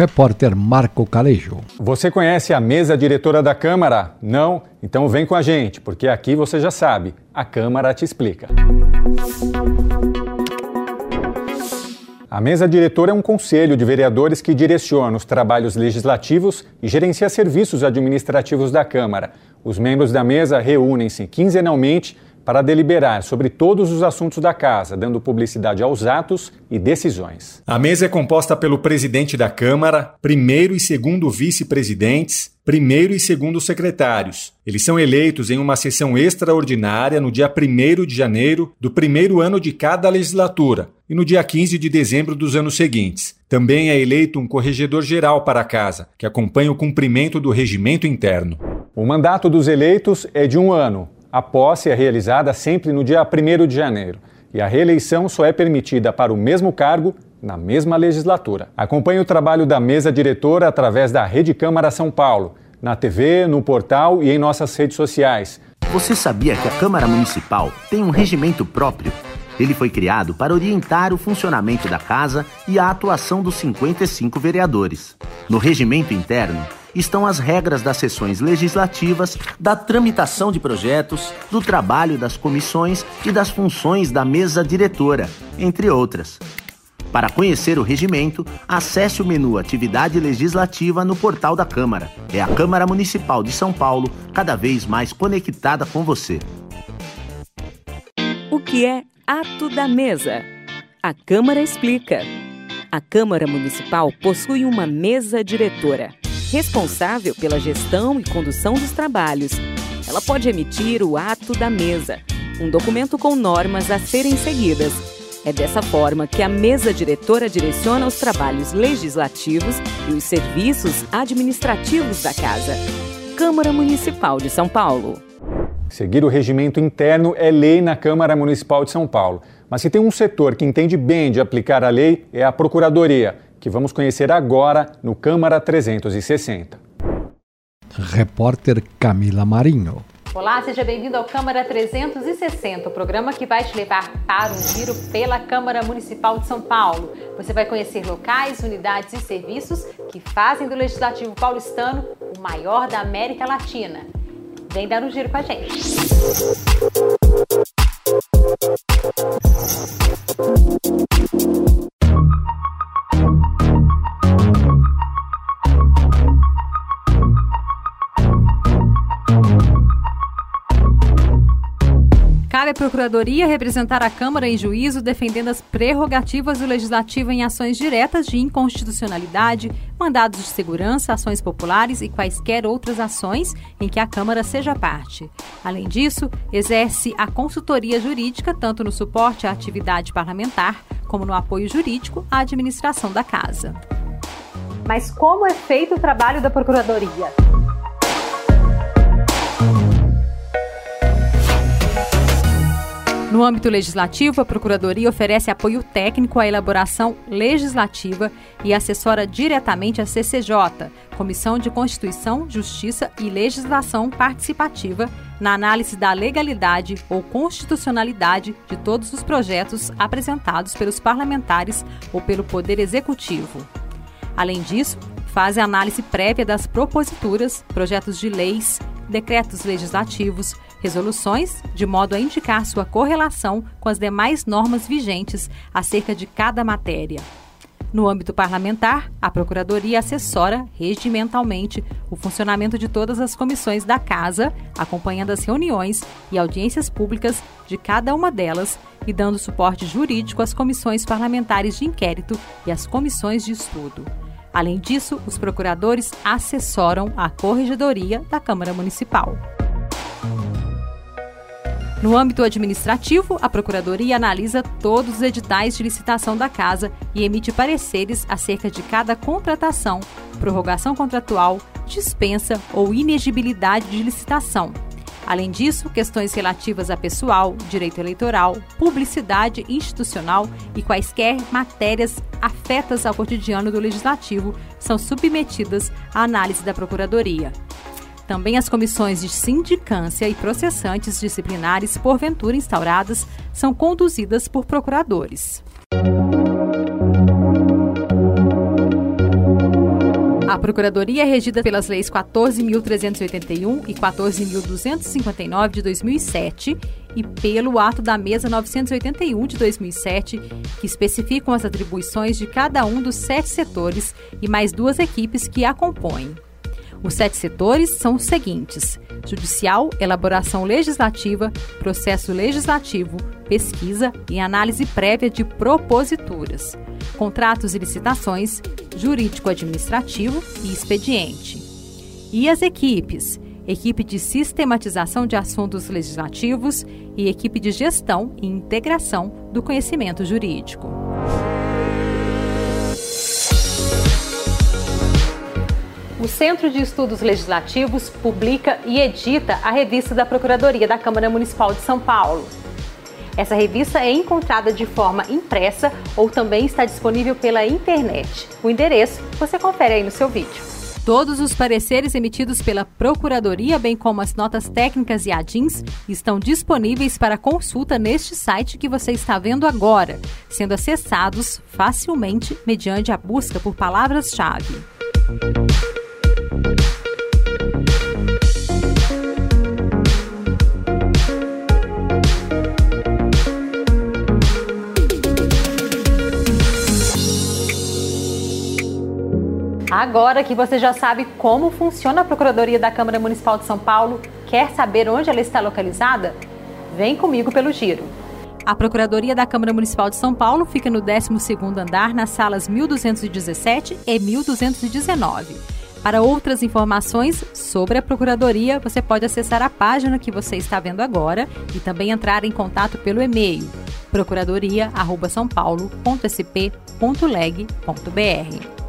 Repórter Marco Calejo. Você conhece a mesa diretora da Câmara? Não? Então vem com a gente, porque aqui você já sabe, a Câmara te explica. A mesa diretora é um conselho de vereadores que direciona os trabalhos legislativos e gerencia serviços administrativos da Câmara. Os membros da mesa reúnem-se quinzenalmente para deliberar sobre todos os assuntos da casa, dando publicidade aos atos e decisões. A mesa é composta pelo presidente da Câmara, primeiro e segundo vice-presidentes, primeiro e segundo secretários. Eles são eleitos em uma sessão extraordinária no dia 1 de janeiro do primeiro ano de cada legislatura e no dia 15 de dezembro dos anos seguintes. Também é eleito um corregedor geral para a casa, que acompanha o cumprimento do regimento interno. O mandato dos eleitos é de um ano. A posse é realizada sempre no dia 1 de janeiro e a reeleição só é permitida para o mesmo cargo na mesma legislatura. Acompanhe o trabalho da mesa diretora através da Rede Câmara São Paulo, na TV, no portal e em nossas redes sociais. Você sabia que a Câmara Municipal tem um regimento próprio? Ele foi criado para orientar o funcionamento da casa e a atuação dos 55 vereadores. No regimento interno, estão as regras das sessões legislativas, da tramitação de projetos, do trabalho das comissões e das funções da mesa diretora, entre outras. Para conhecer o regimento, acesse o menu Atividade Legislativa no portal da Câmara. É a Câmara Municipal de São Paulo, cada vez mais conectada com você. O que é ato da mesa? A Câmara explica. A Câmara Municipal possui uma mesa diretora responsável pela gestão e condução dos trabalhos. Ela pode emitir o ato da mesa, um documento com normas a serem seguidas. É dessa forma que a mesa diretora direciona os trabalhos legislativos e os serviços administrativos da casa. Câmara Municipal de São Paulo. Seguir o regimento interno é lei na Câmara Municipal de São Paulo. Mas se tem um setor que entende bem de aplicar a lei, é a Procuradoria que vamos conhecer agora no Câmara 360. Repórter Camila Marinho. Olá, seja bem-vindo ao Câmara 360, o programa que vai te levar para um giro pela Câmara Municipal de São Paulo. Você vai conhecer locais, unidades e serviços que fazem do Legislativo paulistano o maior da América Latina. Vem dar um giro com a gente. À Procuradoria representar a Câmara em juízo defendendo as prerrogativas do Legislativo em ações diretas de inconstitucionalidade, mandados de segurança, ações populares e quaisquer outras ações em que a Câmara seja parte. Além disso, exerce a consultoria jurídica tanto no suporte à atividade parlamentar como no apoio jurídico à administração da Casa. Mas como é feito o trabalho da Procuradoria? No âmbito legislativo, a Procuradoria oferece apoio técnico à elaboração legislativa e assessora diretamente a CCJ, Comissão de Constituição, Justiça e Legislação Participativa, na análise da legalidade ou constitucionalidade de todos os projetos apresentados pelos parlamentares ou pelo Poder Executivo. Além disso, faz a análise prévia das proposituras, projetos de leis, decretos legislativos, resoluções, de modo a indicar sua correlação com as demais normas vigentes acerca de cada matéria. No âmbito parlamentar, a Procuradoria assessora regimentalmente o funcionamento de todas as comissões da Casa, acompanhando as reuniões e audiências públicas de cada uma delas e dando suporte jurídico às comissões parlamentares de inquérito e às comissões de estudo. Além disso, os procuradores assessoram a Corregedoria da Câmara Municipal. No âmbito administrativo, a Procuradoria analisa todos os editais de licitação da Casa e emite pareceres acerca de cada contratação, prorrogação contratual, dispensa ou inegibilidade de licitação. Além disso, questões relativas a pessoal, direito eleitoral, publicidade institucional e quaisquer matérias afetas ao cotidiano do Legislativo são submetidas à análise da Procuradoria. Também as comissões de sindicância e processantes disciplinares, porventura instauradas, são conduzidas por procuradores. A Procuradoria é regida pelas leis 14.381 e 14.259 de 2007 e pelo ato da Mesa 981 de 2007, que especificam as atribuições de cada um dos sete setores e mais duas equipes que a compõem. Os sete setores são os seguintes: judicial, elaboração legislativa, processo legislativo, pesquisa e análise prévia de proposituras, contratos e licitações, jurídico-administrativo e expediente. E as equipes: equipe de sistematização de assuntos legislativos e equipe de gestão e integração do conhecimento jurídico. O Centro de Estudos Legislativos publica e edita a revista da Procuradoria da Câmara Municipal de São Paulo. Essa revista é encontrada de forma impressa ou também está disponível pela internet. O endereço você confere aí no seu vídeo. Todos os pareceres emitidos pela Procuradoria, bem como as notas técnicas e adins, estão disponíveis para consulta neste site que você está vendo agora, sendo acessados facilmente mediante a busca por palavras-chave. Agora que você já sabe como funciona a Procuradoria da Câmara Municipal de São Paulo, quer saber onde ela está localizada? Vem comigo pelo giro. A Procuradoria da Câmara Municipal de São Paulo fica no 12º andar, nas salas 1217 e 1219. Para outras informações sobre a Procuradoria, você pode acessar a página que você está vendo agora e também entrar em contato pelo e-mail procuradoria@sampaolo.sp.leg.br.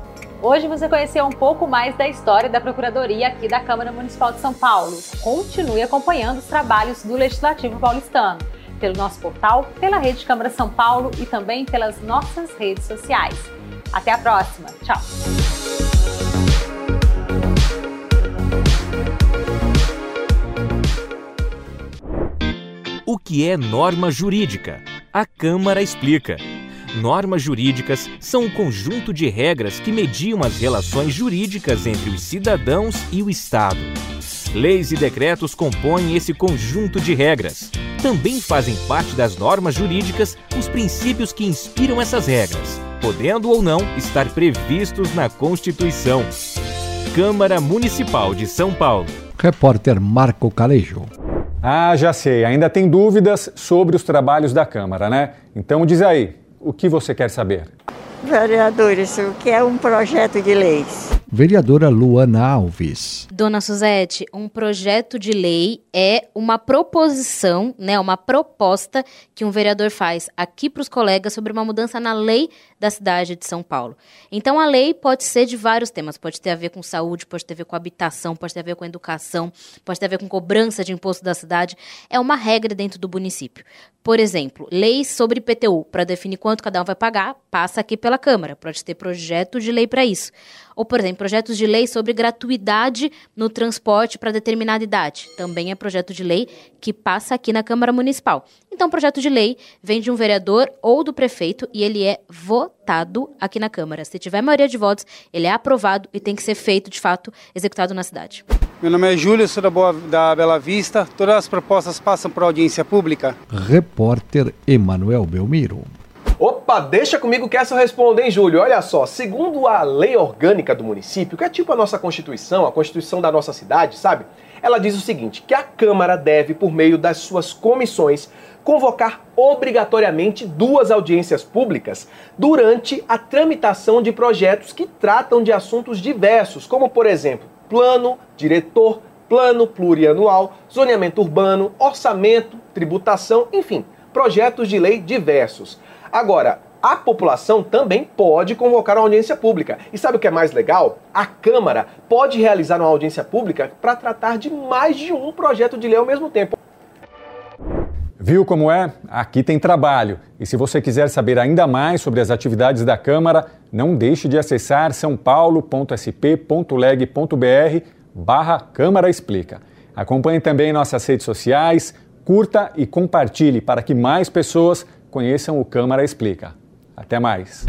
Hoje você conheceu um pouco mais da história da Procuradoria aqui da Câmara Municipal de São Paulo. Continue acompanhando os trabalhos do Legislativo Paulistano pelo nosso portal, pela Rede Câmara São Paulo e também pelas nossas redes sociais. Até a próxima. Tchau. Que é norma jurídica? A Câmara explica. Normas jurídicas são um conjunto de regras que mediam as relações jurídicas entre os cidadãos e o Estado. Leis e decretos compõem esse conjunto de regras. Também fazem parte das normas jurídicas os princípios que inspiram essas regras, podendo ou não estar previstos na Constituição. Câmara Municipal de São Paulo. Repórter Marco Calejo. Ah, já sei, ainda tem dúvidas sobre os trabalhos da Câmara, né? Então diz aí, o que você quer saber? Vereadores, o que é um projeto de leis? Vereadora Luana Alves. Dona Suzete, um projeto de lei é uma proposição, né, uma proposta que um vereador faz aqui para os colegas sobre uma mudança na lei da cidade de São Paulo. Então a lei pode ser de vários temas, pode ter a ver com saúde, pode ter a ver com habitação, pode ter a ver com educação, pode ter a ver com cobrança de imposto da cidade. É uma regra dentro do município. Por exemplo, leis sobre IPTU, para definir quanto cada um vai pagar, passa aqui pela Câmara, pode ter projeto de lei para isso. Ou, por exemplo, projetos de lei sobre gratuidade no transporte para determinada idade. Também é projeto de lei que passa aqui na Câmara Municipal. Então, o projeto de lei vem de um vereador ou do prefeito e ele é votado aqui na Câmara. Se tiver maioria de votos, ele é aprovado e tem que ser feito, de fato, executado na cidade. Meu nome é Júlio, sou da, Boa, da Bela Vista. Todas as propostas passam por audiência pública. Repórter Emanuel Belmiro. Opa, deixa comigo que essa eu respondo, hein, Júlio? Olha só, segundo a lei orgânica do município, que é tipo a nossa Constituição, a Constituição da nossa cidade, sabe? Ela diz o seguinte: que a Câmara deve, por meio das suas comissões, convocar obrigatoriamente duas audiências públicas durante a tramitação de projetos que tratam de assuntos diversos, como, por exemplo, plano, diretor, plano plurianual, zoneamento urbano, orçamento, tributação, enfim, projetos de lei diversos. Agora, a população também pode convocar uma audiência pública. E sabe o que é mais legal? A Câmara pode realizar uma audiência pública para tratar de mais de um projeto de lei ao mesmo tempo. Viu como é? Aqui tem trabalho. E se você quiser saber ainda mais sobre as atividades da Câmara, não deixe de acessar sãopaulo.sp.leg.br barra Câmara Explica. Acompanhe também nossas redes sociais, curta e compartilhe para que mais pessoas conheçam o Câmara Explica. Até mais!